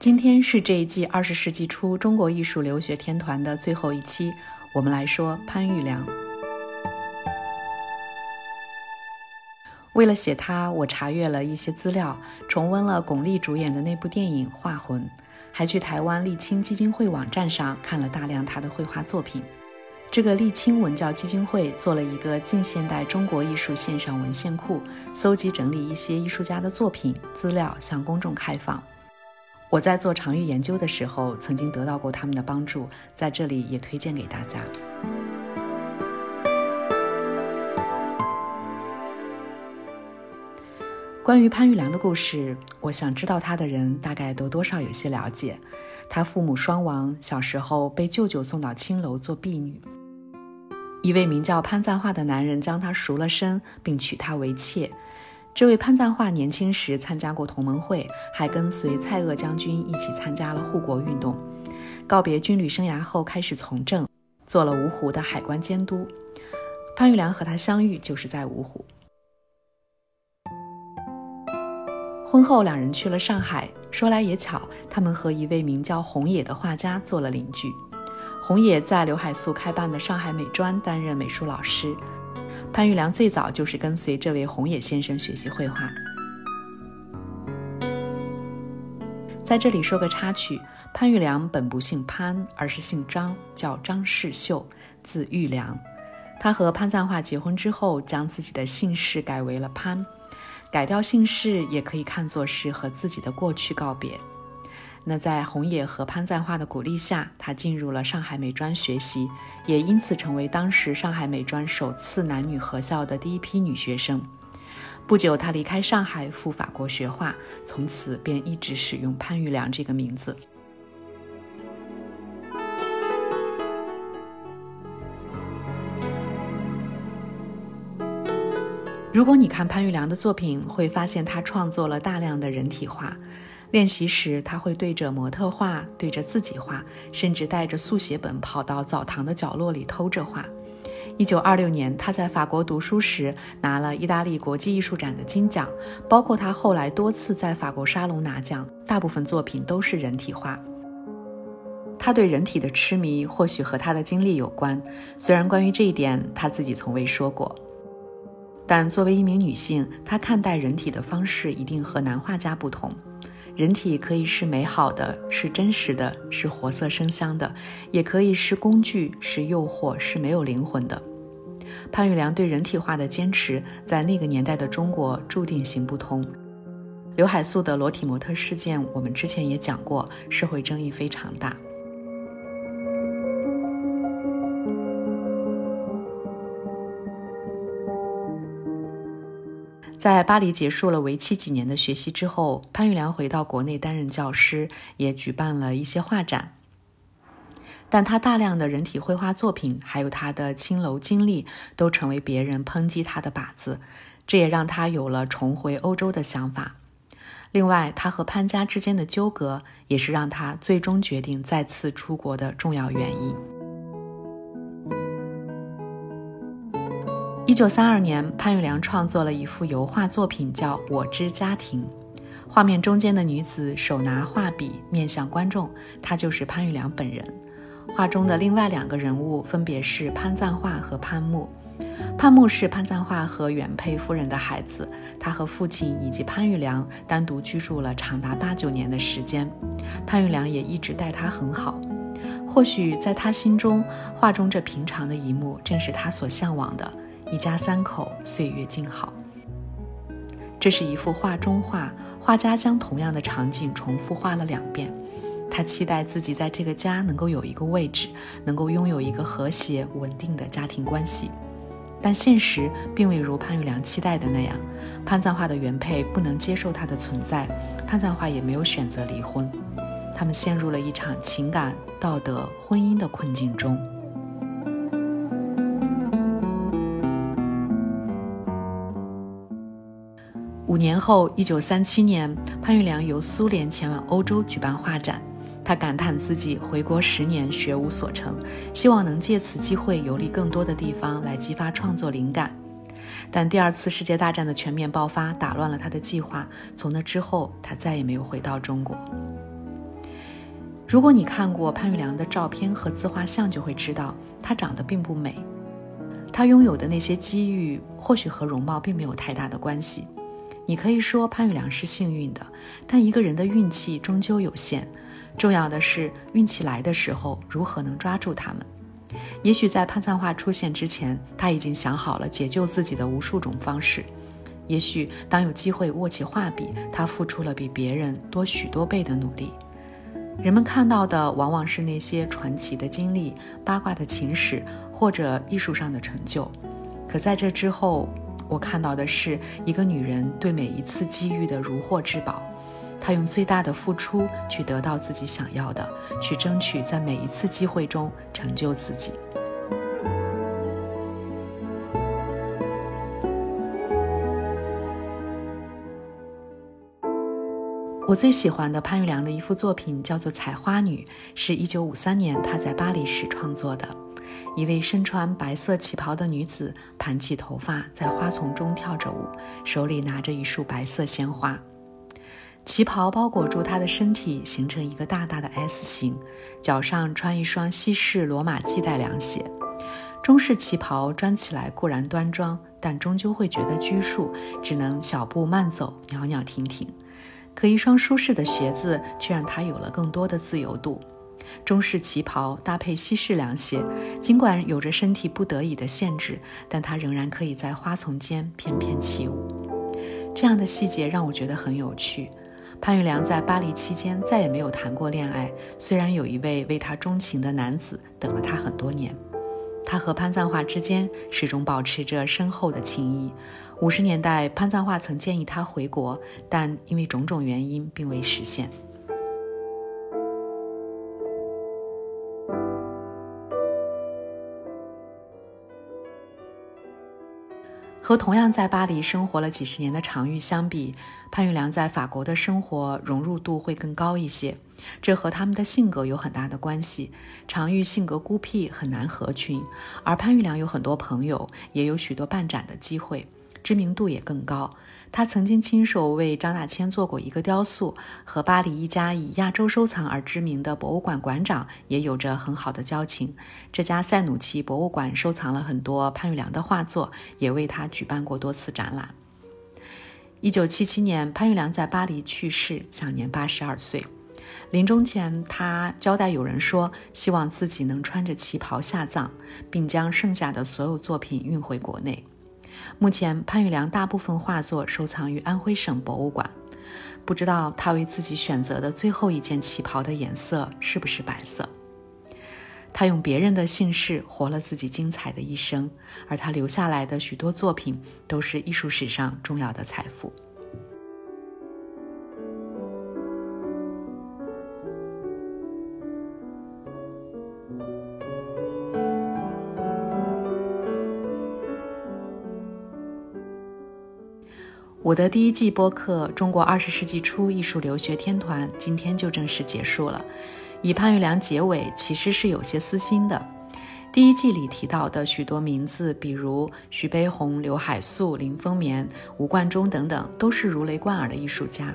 今天是这一季二十世纪初中国艺术留学天团的最后一期，我们来说潘玉良。为了写他，我查阅了一些资料，重温了巩俐主演的那部电影《画魂》，还去台湾沥青基金会网站上看了大量他的绘画作品。这个沥青文教基金会做了一个近现代中国艺术线上文献库，搜集整理一些艺术家的作品资料，向公众开放。我在做长域研究的时候，曾经得到过他们的帮助，在这里也推荐给大家。关于潘玉良的故事，我想知道他的人大概都多少有些了解。他父母双亡，小时候被舅舅送到青楼做婢女。一位名叫潘赞化的男人将他赎了身，并娶她为妾。这位潘赞化年轻时参加过同盟会，还跟随蔡锷将军一起参加了护国运动。告别军旅生涯后，开始从政，做了芜湖的海关监督。潘玉良和他相遇就是在芜湖。婚后，两人去了上海。说来也巧，他们和一位名叫红野的画家做了邻居。红野在刘海粟开办的上海美专担任美术老师。潘玉良最早就是跟随这位红野先生学习绘画。在这里说个插曲：潘玉良本不姓潘，而是姓张，叫张世秀，字玉良。他和潘赞化结婚之后，将自己的姓氏改为了潘。改掉姓氏，也可以看作是和自己的过去告别。那在红野和潘赞化的鼓励下，他进入了上海美专学习，也因此成为当时上海美专首次男女合校的第一批女学生。不久，他离开上海赴法国学画，从此便一直使用潘玉良这个名字。如果你看潘玉良的作品，会发现他创作了大量的人体画。练习时，他会对着模特画，对着自己画，甚至带着速写本跑到澡堂的角落里偷着画。一九二六年，他在法国读书时拿了意大利国际艺术展的金奖，包括他后来多次在法国沙龙拿奖，大部分作品都是人体画。他对人体的痴迷或许和他的经历有关，虽然关于这一点他自己从未说过。但作为一名女性，她看待人体的方式一定和男画家不同。人体可以是美好的，是真实的，是活色生香的，也可以是工具，是诱惑，是没有灵魂的。潘玉良对人体化的坚持，在那个年代的中国注定行不通。刘海粟的裸体模特事件，我们之前也讲过，社会争议非常大。在巴黎结束了为期几年的学习之后，潘玉良回到国内担任教师，也举办了一些画展。但他大量的人体绘画作品，还有他的青楼经历，都成为别人抨击他的靶子，这也让他有了重回欧洲的想法。另外，他和潘家之间的纠葛，也是让他最终决定再次出国的重要原因。一九三二年，潘玉良创作了一幅油画作品，叫《我之家庭》。画面中间的女子手拿画笔，面向观众，她就是潘玉良本人。画中的另外两个人物分别是潘赞化和潘木。潘木是潘赞化和原配夫人的孩子，他和父亲以及潘玉良单独居住了长达八九年的时间，潘玉良也一直待他很好。或许在他心中，画中这平常的一幕正是他所向往的。一家三口，岁月静好。这是一幅画中画，画家将同样的场景重复画了两遍。他期待自己在这个家能够有一个位置，能够拥有一个和谐稳定的家庭关系。但现实并未如潘玉良期待的那样，潘赞化的原配不能接受他的存在，潘赞化也没有选择离婚，他们陷入了一场情感、道德、婚姻的困境中。五年后，一九三七年，潘玉良由苏联前往欧洲举办画展。他感叹自己回国十年学无所成，希望能借此机会游历更多的地方来激发创作灵感。但第二次世界大战的全面爆发打乱了他的计划。从那之后，他再也没有回到中国。如果你看过潘玉良的照片和自画像，就会知道她长得并不美。她拥有的那些机遇，或许和容貌并没有太大的关系。你可以说潘玉良是幸运的，但一个人的运气终究有限。重要的是运气来的时候，如何能抓住他们。也许在潘灿化出现之前，他已经想好了解救自己的无数种方式。也许当有机会握起画笔，他付出了比别人多许多倍的努力。人们看到的往往是那些传奇的经历、八卦的情史或者艺术上的成就，可在这之后，我看到的是一个女人对每一次机遇的如获至宝。她用最大的付出去得到自己想要的，去争取在每一次机会中成就自己。我最喜欢的潘玉良的一幅作品叫做《采花女》，是一九五三年她在巴黎时创作的。一位身穿白色旗袍的女子盘起头发，在花丛中跳着舞，手里拿着一束白色鲜花。旗袍包裹住她的身体，形成一个大大的 S 型，脚上穿一双西式罗马系带凉鞋。中式旗袍穿起来固然端庄，但终究会觉得拘束，只能小步慢走，袅袅婷婷。可一双舒适的鞋子却让她有了更多的自由度。中式旗袍搭配西式凉鞋，尽管有着身体不得已的限制，但她仍然可以在花丛间翩翩起舞。这样的细节让我觉得很有趣。潘玉良在巴黎期间再也没有谈过恋爱，虽然有一位为他钟情的男子等了他很多年。他和潘赞化之间始终保持着深厚的情谊。五十年代，潘赞化曾建议他回国，但因为种种原因并未实现。和同样在巴黎生活了几十年的常玉相比，潘玉良在法国的生活融入度会更高一些，这和他们的性格有很大的关系。常玉性格孤僻，很难合群，而潘玉良有很多朋友，也有许多办展的机会。知名度也更高。他曾经亲手为张大千做过一个雕塑，和巴黎一家以亚洲收藏而知名的博物馆馆长也有着很好的交情。这家塞努奇博物馆收藏了很多潘玉良的画作，也为他举办过多次展览。一九七七年，潘玉良在巴黎去世，享年八十二岁。临终前，他交代友人说，希望自己能穿着旗袍下葬，并将剩下的所有作品运回国内。目前，潘玉良大部分画作收藏于安徽省博物馆。不知道他为自己选择的最后一件旗袍的颜色是不是白色？他用别人的姓氏活了自己精彩的一生，而他留下来的许多作品都是艺术史上重要的财富。我的第一季播客《中国二十世纪初艺术留学天团》今天就正式结束了，以潘玉良结尾，其实是有些私心的。第一季里提到的许多名字，比如徐悲鸿、刘海粟、林风眠、吴冠中等等，都是如雷贯耳的艺术家，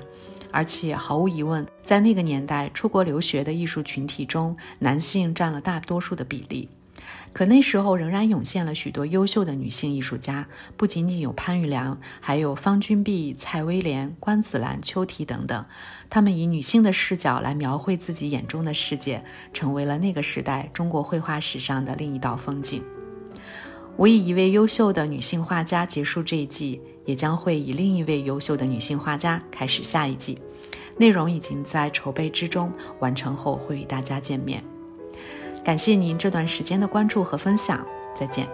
而且毫无疑问，在那个年代出国留学的艺术群体中，男性占了大多数的比例。可那时候仍然涌现了许多优秀的女性艺术家，不仅仅有潘玉良，还有方君碧、蔡威廉、关子兰、邱提等等。她们以女性的视角来描绘自己眼中的世界，成为了那个时代中国绘画史上的另一道风景。我以一位优秀的女性画家结束这一季，也将会以另一位优秀的女性画家开始下一季。内容已经在筹备之中，完成后会与大家见面。感谢您这段时间的关注和分享，再见。